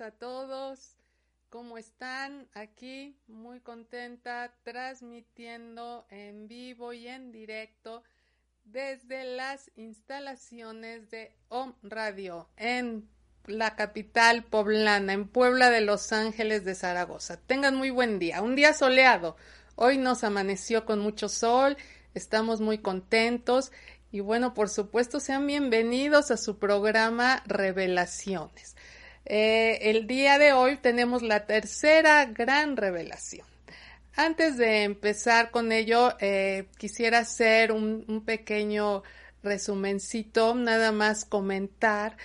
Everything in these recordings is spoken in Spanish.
a todos. ¿Cómo están? Aquí muy contenta transmitiendo en vivo y en directo desde las instalaciones de Om Radio en la capital poblana, en Puebla de Los Ángeles de Zaragoza. Tengan muy buen día, un día soleado. Hoy nos amaneció con mucho sol, estamos muy contentos y bueno, por supuesto, sean bienvenidos a su programa Revelaciones. Eh, el día de hoy tenemos la tercera gran revelación. Antes de empezar con ello, eh, quisiera hacer un, un, pequeño resumencito, nada más comentar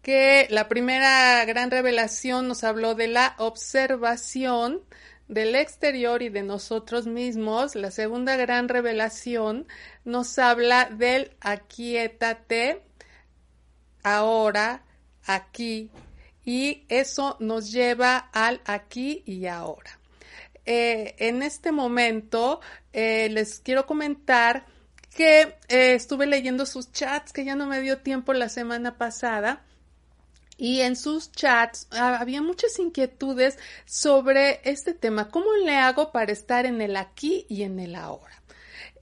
que la primera gran revelación nos habló de la observación del exterior y de nosotros mismos. La segunda gran revelación nos habla del aquietate ahora, aquí y eso nos lleva al aquí y ahora. Eh, en este momento eh, les quiero comentar que eh, estuve leyendo sus chats, que ya no me dio tiempo la semana pasada. Y en sus chats ah, había muchas inquietudes sobre este tema. ¿Cómo le hago para estar en el aquí y en el ahora?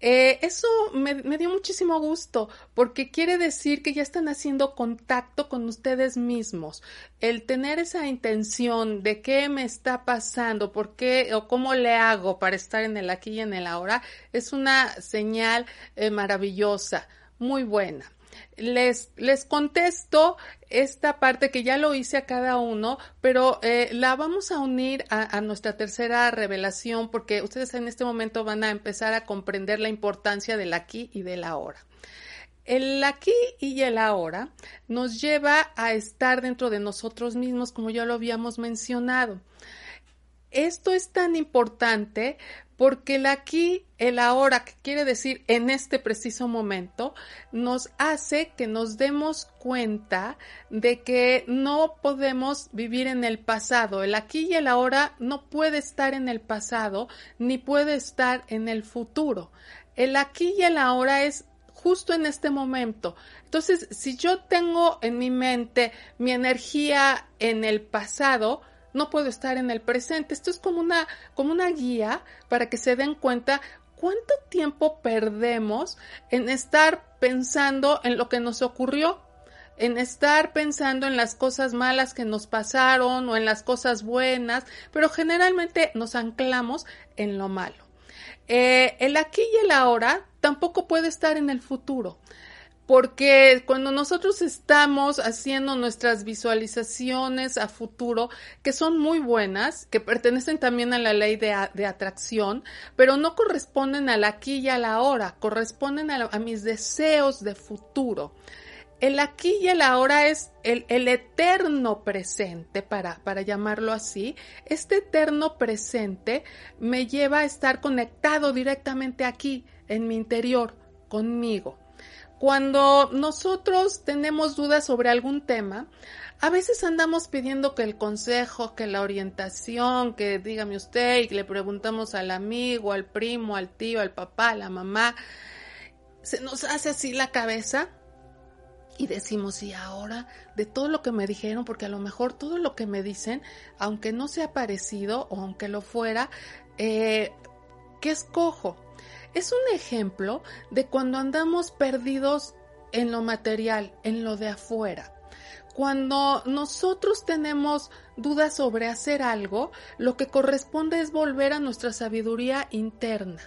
Eh, eso me, dio muchísimo gusto porque quiere decir que ya están haciendo contacto con ustedes mismos. El tener esa intención de qué me está pasando, por qué o cómo le hago para estar en el aquí y en el ahora es una señal eh, maravillosa, muy buena les, les contesto esta parte que ya lo hice a cada uno, pero eh, la vamos a unir a, a, nuestra tercera revelación porque ustedes en este momento van a empezar a comprender la importancia del aquí y del ahora. El aquí y el ahora nos lleva a estar dentro de nosotros mismos, como ya lo habíamos mencionado. Esto es tan importante porque el aquí, el ahora, que quiere decir en este preciso momento, nos hace que nos demos cuenta de que no podemos vivir en el pasado. El aquí y el ahora no puede estar en el pasado ni puede estar en el futuro. El aquí y el ahora es justo en este momento. Entonces, si yo tengo en mi mente mi energía en el pasado, no puedo estar en el presente. Esto es como una, como una guía para que se den cuenta cuánto tiempo perdemos en estar pensando en lo que nos ocurrió, en estar pensando en las cosas malas que nos pasaron o en las cosas buenas, pero generalmente nos anclamos en lo malo. Eh, el aquí y el ahora tampoco puede estar en el futuro porque cuando nosotros estamos haciendo nuestras visualizaciones a futuro, que son muy buenas, que pertenecen también a la ley de, de atracción, pero no corresponden al aquí y a la ahora, corresponden a, a mis deseos de futuro. El aquí y el ahora es el, el eterno presente, para, para llamarlo así. Este eterno presente me lleva a estar conectado directamente aquí, en mi interior, conmigo. Cuando nosotros tenemos dudas sobre algún tema, a veces andamos pidiendo que el consejo, que la orientación, que dígame usted y le preguntamos al amigo, al primo, al tío, al papá, a la mamá. Se nos hace así la cabeza y decimos, y ahora, de todo lo que me dijeron, porque a lo mejor todo lo que me dicen, aunque no sea parecido o aunque lo fuera, eh, ¿qué escojo? Es un ejemplo de cuando andamos perdidos en lo material, en lo de afuera. Cuando nosotros tenemos dudas sobre hacer algo, lo que corresponde es volver a nuestra sabiduría interna.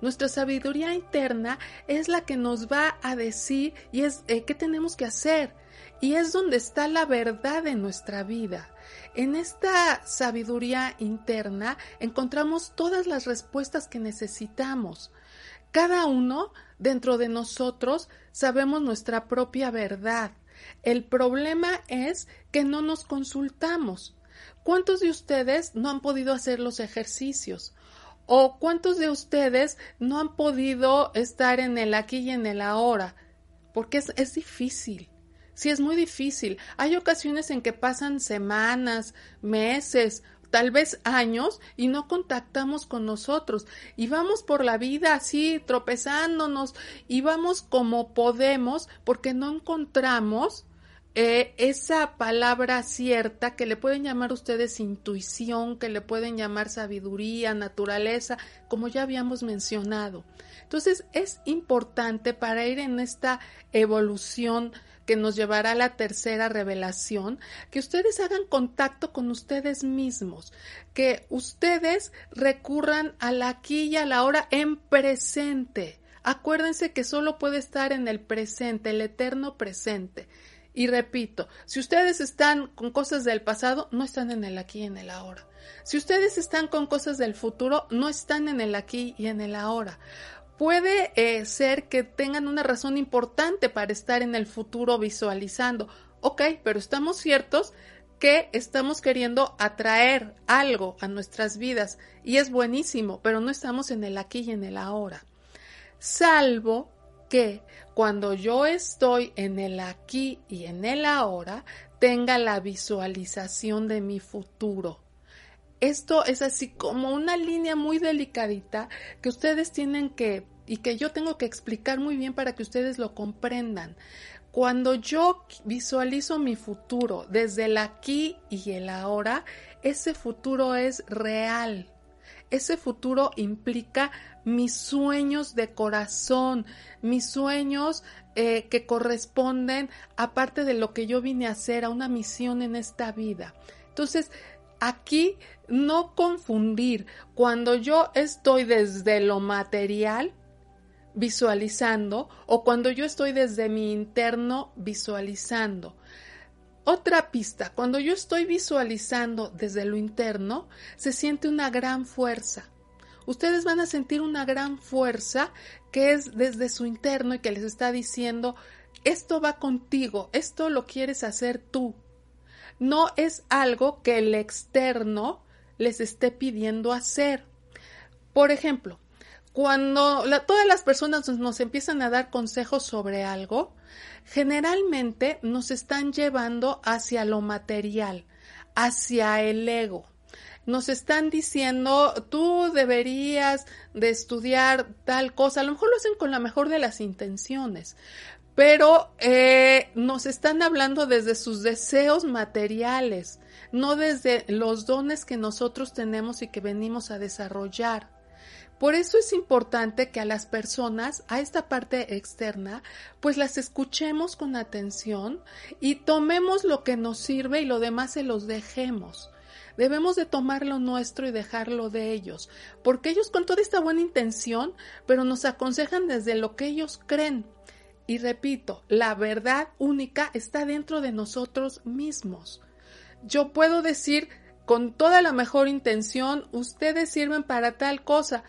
Nuestra sabiduría interna es la que nos va a decir y es eh, qué tenemos que hacer. Y es donde está la verdad de nuestra vida. En esta sabiduría interna encontramos todas las respuestas que necesitamos. Cada uno dentro de nosotros sabemos nuestra propia verdad. El problema es que no nos consultamos. ¿Cuántos de ustedes no han podido hacer los ejercicios? ¿O cuántos de ustedes no han podido estar en el aquí y en el ahora? Porque es, es difícil. Sí, es muy difícil. Hay ocasiones en que pasan semanas, meses, tal vez años y no contactamos con nosotros y vamos por la vida así tropezándonos y vamos como podemos porque no encontramos eh, esa palabra cierta que le pueden llamar ustedes intuición, que le pueden llamar sabiduría, naturaleza, como ya habíamos mencionado. Entonces es importante para ir en esta evolución que nos llevará a la tercera revelación, que ustedes hagan contacto con ustedes mismos, que ustedes recurran al aquí y a la hora en presente. Acuérdense que solo puede estar en el presente, el eterno presente. Y repito, si ustedes están con cosas del pasado, no están en el aquí y en el ahora. Si ustedes están con cosas del futuro, no están en el aquí y en el ahora. Puede eh, ser que tengan una razón importante para estar en el futuro visualizando. Ok, pero estamos ciertos que estamos queriendo atraer algo a nuestras vidas y es buenísimo, pero no estamos en el aquí y en el ahora. Salvo que cuando yo estoy en el aquí y en el ahora, tenga la visualización de mi futuro. Esto es así como una línea muy delicadita que ustedes tienen que y que yo tengo que explicar muy bien para que ustedes lo comprendan. Cuando yo visualizo mi futuro desde el aquí y el ahora, ese futuro es real. Ese futuro implica mis sueños de corazón, mis sueños eh, que corresponden a parte de lo que yo vine a hacer, a una misión en esta vida. Entonces, aquí no confundir cuando yo estoy desde lo material, visualizando o cuando yo estoy desde mi interno visualizando. Otra pista, cuando yo estoy visualizando desde lo interno, se siente una gran fuerza. Ustedes van a sentir una gran fuerza que es desde su interno y que les está diciendo, esto va contigo, esto lo quieres hacer tú. No es algo que el externo les esté pidiendo hacer. Por ejemplo, cuando todas las personas nos empiezan a dar consejos sobre algo, generalmente nos están llevando hacia lo material, hacia el ego. Nos están diciendo, tú deberías de estudiar tal cosa. A lo mejor lo hacen con la mejor de las intenciones, pero eh, nos están hablando desde sus deseos materiales, no desde los dones que nosotros tenemos y que venimos a desarrollar. Por eso es importante que a las personas, a esta parte externa, pues las escuchemos con atención y tomemos lo que nos sirve y lo demás se los dejemos. Debemos de tomar lo nuestro y dejarlo de ellos, porque ellos con toda esta buena intención, pero nos aconsejan desde lo que ellos creen. Y repito, la verdad única está dentro de nosotros mismos. Yo puedo decir con toda la mejor intención, ustedes sirven para tal cosa,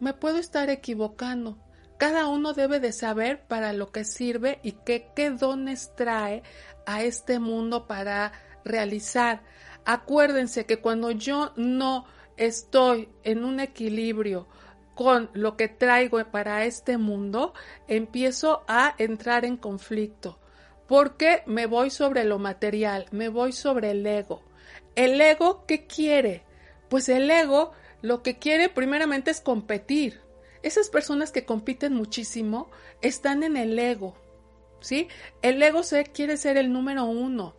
me puedo estar equivocando. Cada uno debe de saber para lo que sirve y qué, qué dones trae a este mundo para realizar. Acuérdense que cuando yo no estoy en un equilibrio con lo que traigo para este mundo, empiezo a entrar en conflicto. Porque me voy sobre lo material, me voy sobre el ego. ¿El ego qué quiere? Pues el ego lo que quiere primeramente es competir. Esas personas que compiten muchísimo están en el ego, ¿sí? El ego se quiere ser el número uno.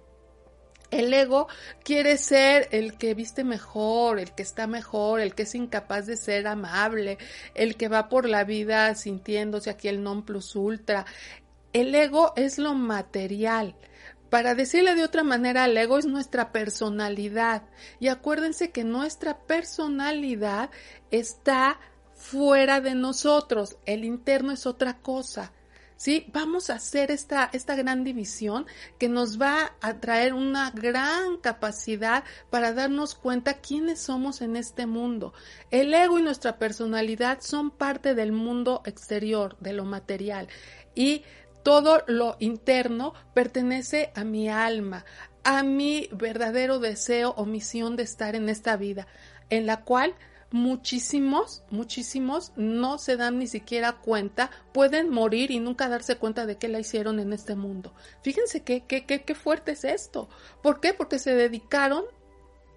El ego quiere ser el que viste mejor, el que está mejor, el que es incapaz de ser amable, el que va por la vida sintiéndose aquí el non plus ultra. El ego es lo material. Para decirle de otra manera, el ego es nuestra personalidad. Y acuérdense que nuestra personalidad está fuera de nosotros. El interno es otra cosa. ¿Sí? Vamos a hacer esta, esta gran división que nos va a traer una gran capacidad para darnos cuenta quiénes somos en este mundo. El ego y nuestra personalidad son parte del mundo exterior, de lo material. Y todo lo interno pertenece a mi alma, a mi verdadero deseo o misión de estar en esta vida, en la cual muchísimos, muchísimos no se dan ni siquiera cuenta, pueden morir y nunca darse cuenta de qué la hicieron en este mundo. Fíjense qué, qué, qué, qué fuerte es esto. ¿Por qué? Porque se dedicaron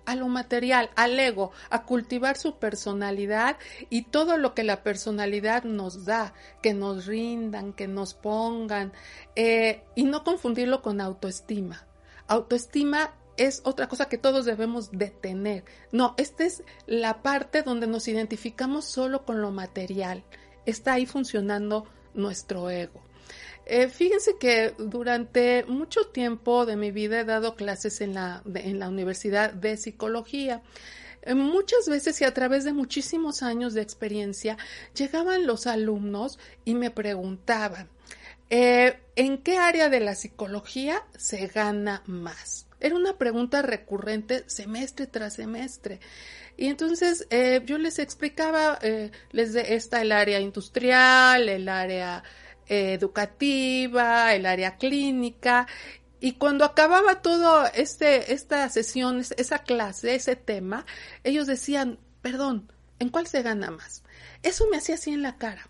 a lo material, al ego, a cultivar su personalidad y todo lo que la personalidad nos da, que nos rindan, que nos pongan, eh, y no confundirlo con autoestima. Autoestima es otra cosa que todos debemos de tener. No, esta es la parte donde nos identificamos solo con lo material. Está ahí funcionando nuestro ego. Eh, fíjense que durante mucho tiempo de mi vida he dado clases en la, en la Universidad de Psicología. Eh, muchas veces y a través de muchísimos años de experiencia llegaban los alumnos y me preguntaban, eh, ¿en qué área de la psicología se gana más? Era una pregunta recurrente semestre tras semestre. Y entonces yo les explicaba, eh, les el área industrial, el área educativa, el área clínica. Y cuando acababa todo este, esta sesión, esa clase, ese tema, ellos decían, perdón, ¿en cuál se gana más? Eso me hacía así en la cara.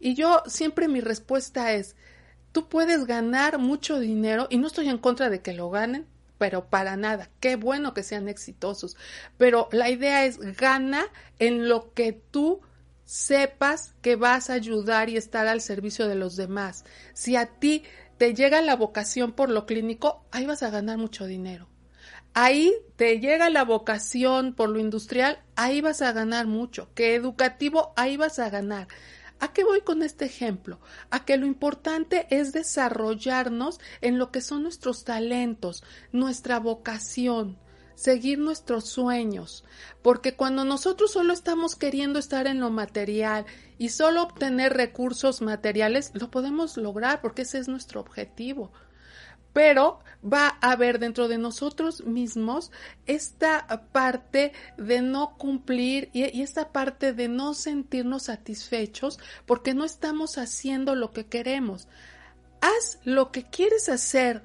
Y yo siempre mi respuesta es, tú puedes ganar mucho dinero y no estoy en contra de que lo ganen, pero para nada. Qué bueno que sean exitosos. Pero la idea es gana en lo que tú sepas que vas a ayudar y estar al servicio de los demás. Si a ti te llega la vocación por lo clínico, ahí vas a ganar mucho dinero. Ahí te llega la vocación por lo industrial, ahí vas a ganar mucho. Que educativo, ahí vas a ganar. ¿A qué voy con este ejemplo? A que lo importante es desarrollarnos en lo que son nuestros talentos, nuestra vocación, seguir nuestros sueños, porque cuando nosotros solo estamos queriendo estar en lo material y solo obtener recursos materiales, lo podemos lograr porque ese es nuestro objetivo pero va a haber dentro de nosotros mismos esta parte de no cumplir y, esta parte de no sentirnos satisfechos porque no estamos haciendo lo que queremos. Haz lo que quieres hacer,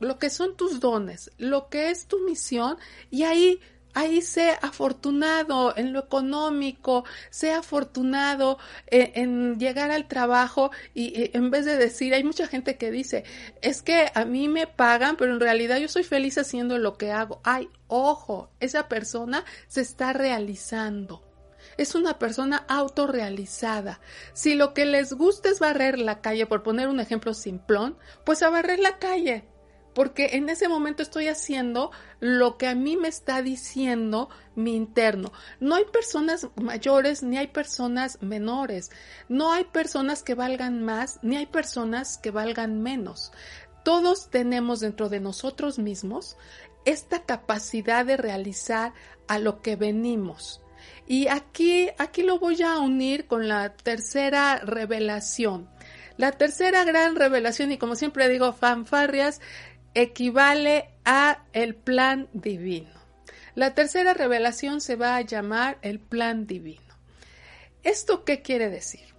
lo que son tus dones, lo que es tu misión y ahí ahí sé afortunado en lo económico, sé afortunado eh, en, llegar al trabajo y, en vez de decir, hay mucha gente que dice, es que a mí me pagan, pero en realidad yo soy feliz haciendo lo que hago. Ay, ojo, esa persona se está realizando es una persona autorrealizada. Si lo que les gusta es barrer la calle, por poner un ejemplo simplón, pues a barrer la calle porque en ese momento estoy haciendo lo que a mí me está diciendo mi interno. No hay personas mayores ni hay personas menores, no hay personas que valgan más ni hay personas que valgan menos. Todos tenemos dentro de nosotros mismos esta capacidad de realizar a lo que venimos. Y aquí, aquí lo voy a unir con la tercera revelación. La tercera gran revelación, y como siempre digo, fanfarrias, equivale a el plan divino. La tercera revelación se va a llamar el plan divino. ¿Esto qué quiere decir?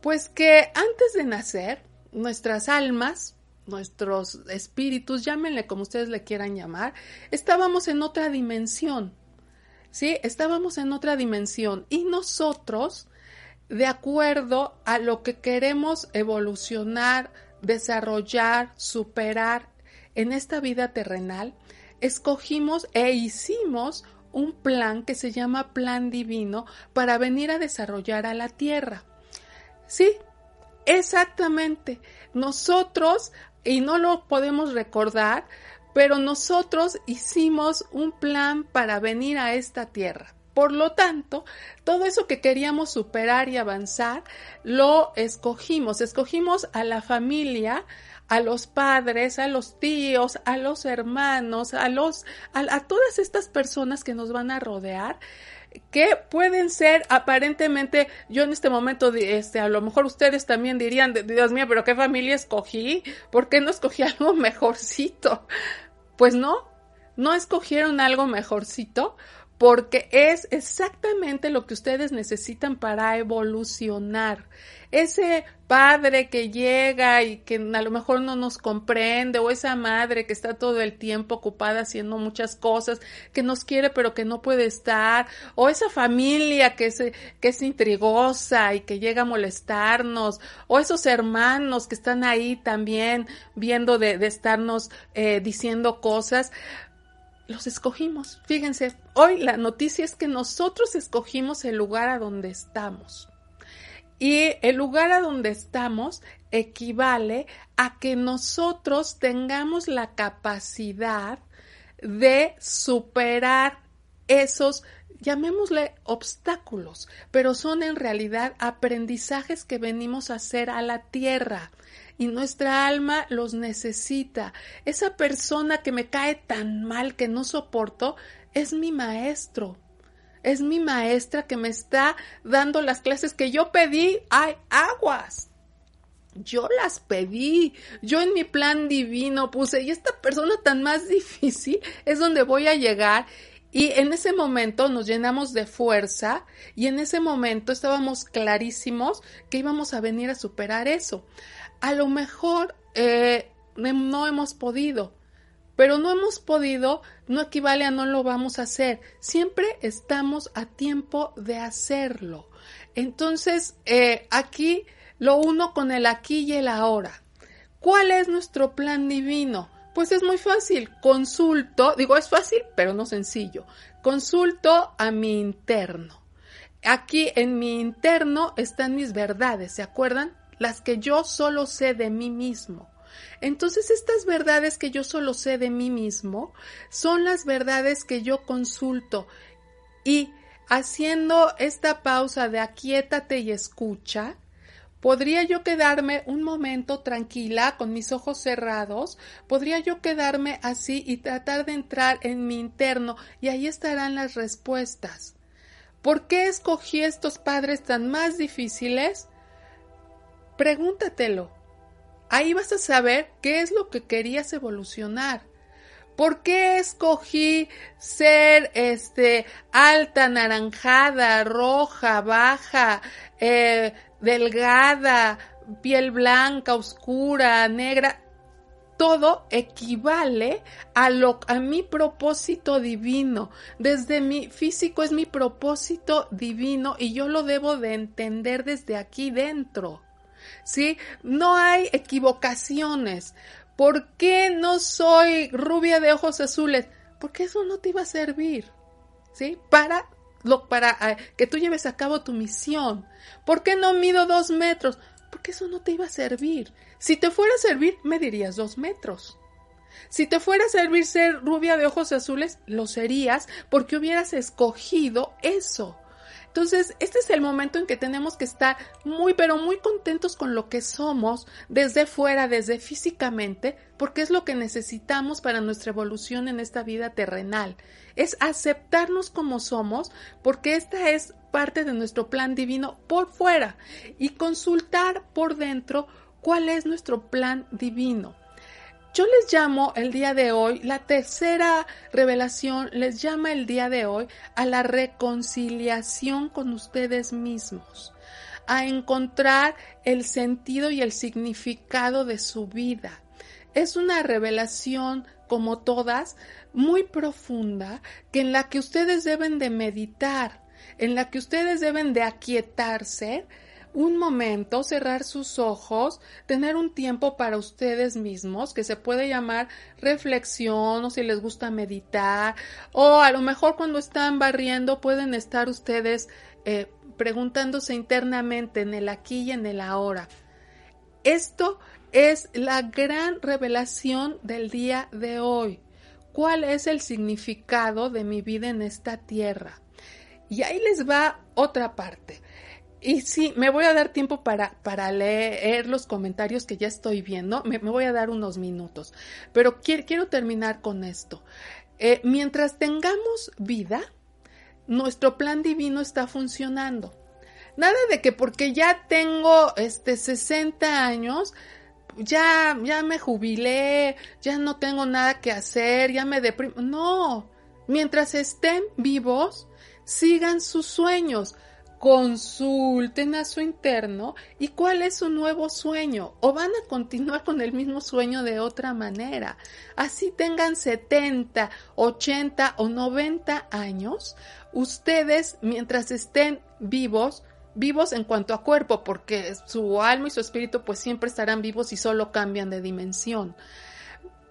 Pues que antes de nacer, nuestras almas, nuestros espíritus, llámenle como ustedes le quieran llamar, estábamos en otra dimensión. ¿Sí? Estábamos en otra dimensión y nosotros, de acuerdo a lo que queremos evolucionar, desarrollar, superar en esta vida terrenal, escogimos e hicimos un plan que se llama plan divino para venir a desarrollar a la tierra. Sí, exactamente. Nosotros, y no lo podemos recordar, pero nosotros hicimos un plan para venir a esta tierra. Por lo tanto, todo eso que queríamos superar y avanzar, lo escogimos. Escogimos a la familia, a los padres, a los tíos, a los hermanos, a los a, todas estas personas que nos van a rodear que pueden ser aparentemente, yo en este momento, este, a lo mejor ustedes también dirían, Dios mío, pero qué familia escogí, ¿por qué no escogí algo mejorcito? Pues no, no escogieron algo mejorcito porque es exactamente lo que ustedes necesitan para evolucionar. Ese padre que llega y que a lo mejor no nos comprende, o esa madre que está todo el tiempo ocupada haciendo muchas cosas, que nos quiere pero que no puede estar, o esa familia que es, que es intrigosa y que llega a molestarnos, o esos hermanos que están ahí también viendo de, estarnos eh, diciendo cosas los escogimos. Fíjense, hoy la noticia es que nosotros escogimos el lugar a donde estamos. Y el lugar a donde estamos equivale a que nosotros tengamos la capacidad de superar esos, llamémosle obstáculos, pero son en realidad aprendizajes que venimos a hacer a la tierra y nuestra alma los necesita. Esa persona que me cae tan mal que no soporto es mi maestro es mi maestra que me está dando las clases que yo pedí. ¡Ay, aguas! Yo las pedí, yo en mi plan divino puse, y esta persona tan más difícil es donde voy a llegar. Y en ese momento nos llenamos de fuerza y en ese momento estábamos clarísimos que íbamos a venir a superar eso. A lo mejor eh, no hemos podido, pero no hemos podido no equivale a no lo vamos a hacer. Siempre estamos a tiempo de hacerlo. Entonces, eh, aquí lo uno con el aquí y el ahora. ¿Cuál es nuestro plan divino? Pues es muy fácil. Consulto, digo es fácil, pero no sencillo. Consulto a mi interno. Aquí en mi interno están mis verdades, ¿se acuerdan? Las que yo solo sé de mí mismo. Entonces estas verdades que yo solo sé de mí mismo son las verdades que yo consulto y haciendo esta pausa de aquíétate y escucha, ¿Podría yo quedarme un momento tranquila con mis ojos cerrados? ¿Podría yo quedarme así y tratar de entrar en mi interno y ahí estarán las respuestas? ¿Por qué escogí estos padres tan más difíciles? Pregúntatelo. Ahí vas a saber qué es lo que querías evolucionar. ¿Por qué escogí ser este alta, naranjada, roja, baja, eh, delgada, piel blanca, oscura, negra? Todo equivale a lo a mi propósito divino. Desde mi físico es mi propósito divino y yo lo debo de entender desde aquí dentro. ¿Sí? No hay equivocaciones. ¿Por qué no soy rubia de ojos azules? Porque eso no te iba a servir, ¿sí? Para lo, para eh, que tú lleves a cabo tu misión. ¿Por qué no mido dos metros? Porque eso no te iba a servir. Si te fuera a servir, me dirías dos metros. Si te fuera a servir ser rubia de ojos azules, lo serías porque hubieras escogido eso. Entonces, este es el momento en que tenemos que estar muy, pero muy contentos con lo que somos desde fuera, desde físicamente, porque es lo que necesitamos para nuestra evolución en esta vida terrenal. Es aceptarnos como somos, porque esta es parte de nuestro plan divino por fuera y consultar por dentro cuál es nuestro plan divino. Yo les llamo el día de hoy, la tercera revelación les llama el día de hoy a la reconciliación con ustedes mismos, a encontrar el sentido y el significado de su vida. Es una revelación, como todas, muy profunda, que en la que ustedes deben de meditar, en la que ustedes deben de aquietarse, un momento, cerrar sus ojos, tener un tiempo para ustedes mismos, que se puede llamar reflexión o si les gusta meditar, o a lo mejor cuando están barriendo pueden estar ustedes eh, preguntándose internamente en el aquí y en el ahora. Esto es la gran revelación del día de hoy. ¿Cuál es el significado de mi vida en esta tierra? Y ahí les va otra parte. Y sí, me voy a dar tiempo para, para leer los comentarios que ya estoy viendo. Me, voy a dar unos minutos. Pero quiero, terminar con esto. Eh, mientras tengamos vida, nuestro plan divino está funcionando. Nada de que porque ya tengo este 60 años, ya, ya me jubilé, ya no tengo nada que hacer, ya me deprimo. No, Mientras estén vivos, sigan sus sueños, consulten a su interno y cuál es su nuevo sueño o van a continuar con el mismo sueño de otra manera. Así tengan 70, 80 o 90 años, ustedes mientras estén vivos, vivos en cuanto a cuerpo, porque su alma y su espíritu pues siempre estarán vivos y solo cambian de dimensión.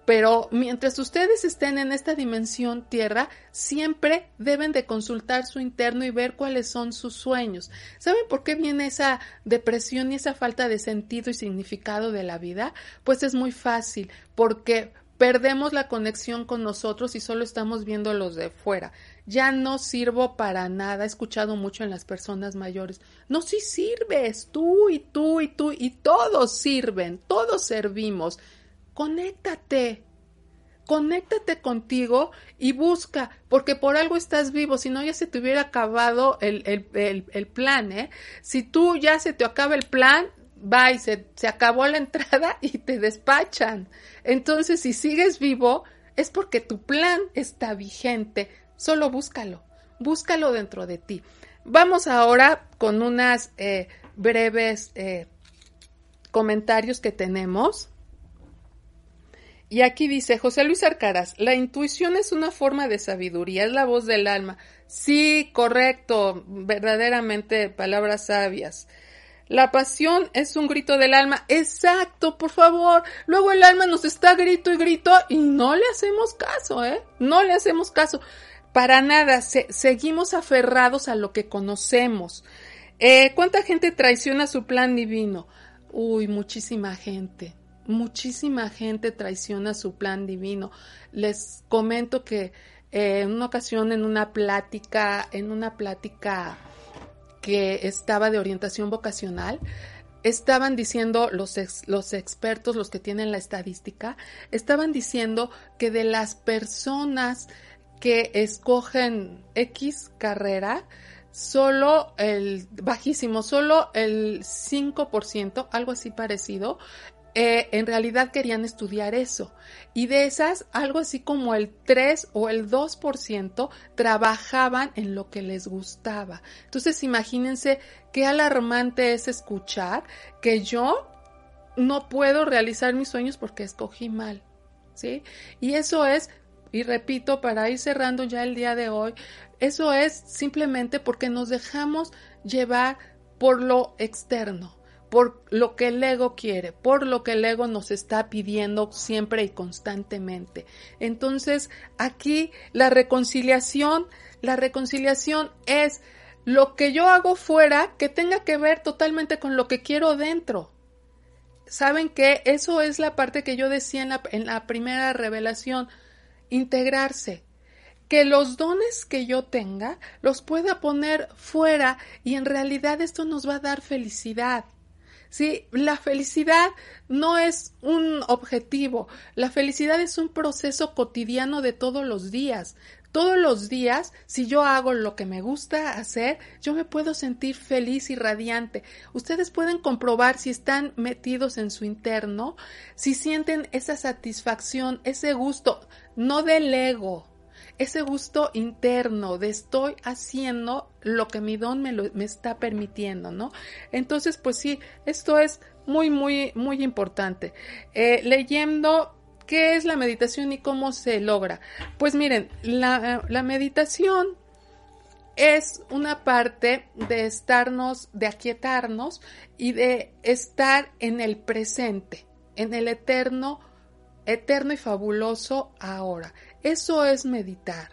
Pero mientras ustedes estén en esta dimensión tierra, siempre deben de consultar su interno y ver cuáles son sus sueños. ¿Saben por qué viene esa depresión y esa falta de sentido y significado de la vida? Pues es muy fácil, porque perdemos la conexión con nosotros y solo estamos viendo los de fuera. Ya no sirvo para nada. He escuchado mucho en las personas mayores. No, sí sirves. Tú y tú y tú y todos sirven. Todos servimos conéctate. Conéctate contigo y busca, porque por algo estás vivo, si no ya se te hubiera acabado el, el, plan, ¿eh? Si tú ya se te acaba el plan, va y se, se acabó la entrada y te despachan. Entonces, si sigues vivo, es porque tu plan está vigente. Solo búscalo, búscalo dentro de ti. Vamos ahora con unas eh, breves eh, comentarios que tenemos. Y aquí dice José Luis Arcaraz, la intuición es una forma de sabiduría, es la voz del alma. Sí, correcto, verdaderamente palabras sabias. La pasión es un grito del alma. Exacto, por favor. Luego el alma nos está grito y grito y no le hacemos caso, ¿eh? No le hacemos caso. Para nada, seguimos aferrados a lo que conocemos. Eh, ¿Cuánta gente traiciona su plan divino? Uy, muchísima gente muchísima gente traiciona su plan divino. Les comento que eh, en una ocasión en una plática, en una plática que estaba de orientación vocacional, estaban diciendo los, los expertos, los que tienen la estadística, estaban diciendo que de las personas que escogen X carrera, solo el bajísimo, solo el 5%, algo así parecido, eh, en realidad querían estudiar eso. Y de esas, algo así como el 3 o el 2% trabajaban en lo que les gustaba. Entonces, imagínense qué alarmante es escuchar que yo no puedo realizar mis sueños porque escogí mal. ¿Sí? Y eso es, y repito, para ir cerrando ya el día de hoy, eso es simplemente porque nos dejamos llevar por lo externo por lo que el ego quiere, por lo que el ego nos está pidiendo siempre y constantemente. Entonces, aquí la reconciliación, la reconciliación es lo que yo hago fuera que tenga que ver totalmente con lo que quiero dentro. ¿Saben qué? Eso es la parte que yo decía en la, en la primera revelación, integrarse que los dones que yo tenga los pueda poner fuera y en realidad esto nos va a dar felicidad. Sí, la felicidad no es un objetivo, la felicidad es un proceso cotidiano de todos los días. Todos los días, si yo hago lo que me gusta hacer, yo me puedo sentir feliz y radiante. Ustedes pueden comprobar si están metidos en su interno, si sienten esa satisfacción, ese gusto, no del ego, ese gusto interno de estoy haciendo lo que mi don me, me está permitiendo, ¿no? Entonces, pues sí, esto es muy, muy, muy importante. Eh, leyendo qué es la meditación y cómo se logra. Pues miren, la, la meditación es una parte de estarnos, de aquietarnos y de estar en el presente, en el eterno, eterno y fabuloso ahora. Eso es meditar.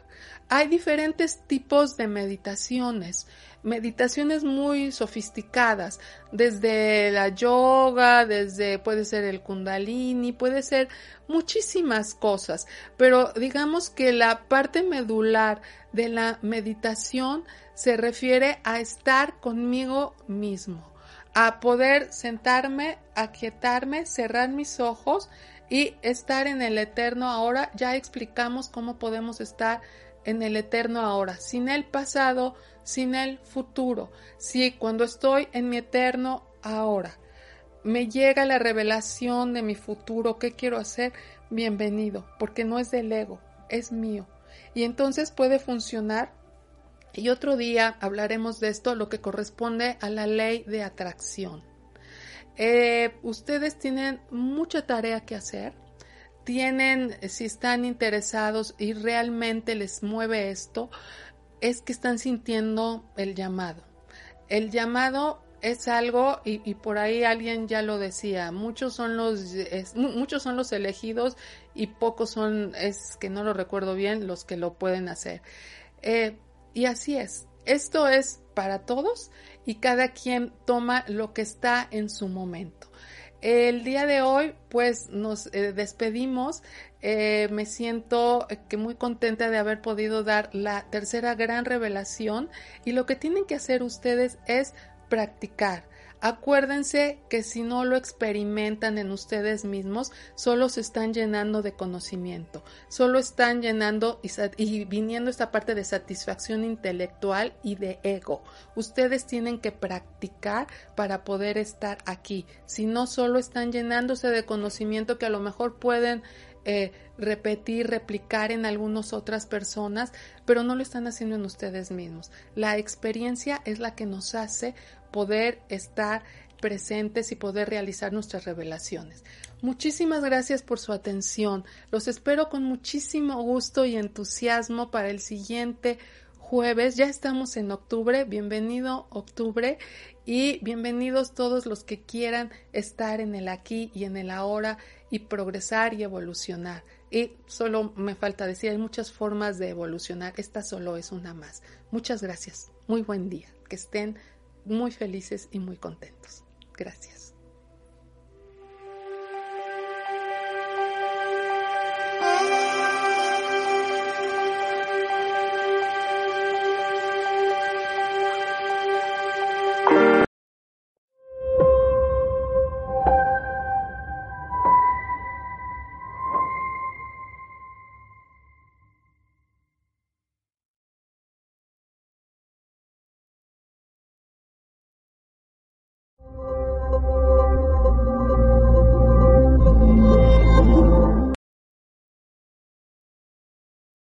Hay diferentes tipos de meditaciones, meditaciones muy sofisticadas, desde la yoga, desde puede ser el kundalini, puede ser muchísimas cosas, pero digamos que la parte medular de la meditación se refiere a estar conmigo mismo, a poder sentarme, aquietarme, cerrar mis ojos y estar en el eterno ahora. Ya explicamos cómo podemos estar en el eterno ahora, sin el pasado, sin el futuro. Sí, cuando estoy en mi eterno ahora, me llega la revelación de mi futuro, qué quiero hacer, bienvenido, porque no es del ego, es mío. Y entonces puede funcionar. Y otro día hablaremos de esto, lo que corresponde a la ley de atracción. Eh, ustedes tienen mucha tarea que hacer. Tienen, si están interesados y realmente les mueve esto, es que están sintiendo el llamado. El llamado es algo, y, por ahí alguien ya lo decía, muchos son los, muchos son los elegidos y pocos son, es que no lo recuerdo bien, los que lo pueden hacer. Eh, y así es, esto es para todos y cada quien toma lo que está en su momento. El día de hoy, pues nos eh, despedimos. Eh, me siento muy contenta de haber podido dar la tercera gran revelación y lo que tienen que hacer ustedes es practicar. Acuérdense que si no lo experimentan en ustedes mismos, solo se están llenando de conocimiento, solo están llenando y, viniendo esta parte de satisfacción intelectual y de ego. Ustedes tienen que practicar para poder estar aquí. Si no, solo están llenándose de conocimiento que a lo mejor pueden eh, repetir, replicar en algunas otras personas, pero no lo están haciendo en ustedes mismos. La experiencia es la que nos hace poder estar presentes y poder realizar nuestras revelaciones. Muchísimas gracias por su atención. Los espero con muchísimo gusto y entusiasmo para el siguiente jueves. Ya estamos en octubre. Bienvenido octubre y bienvenidos todos los que quieran estar en el aquí y en el ahora y progresar y evolucionar. Y solo me falta decir, hay muchas formas de evolucionar. Esta solo es una más. Muchas gracias. Muy buen día. Que estén muy felices y muy contentos. Gracias.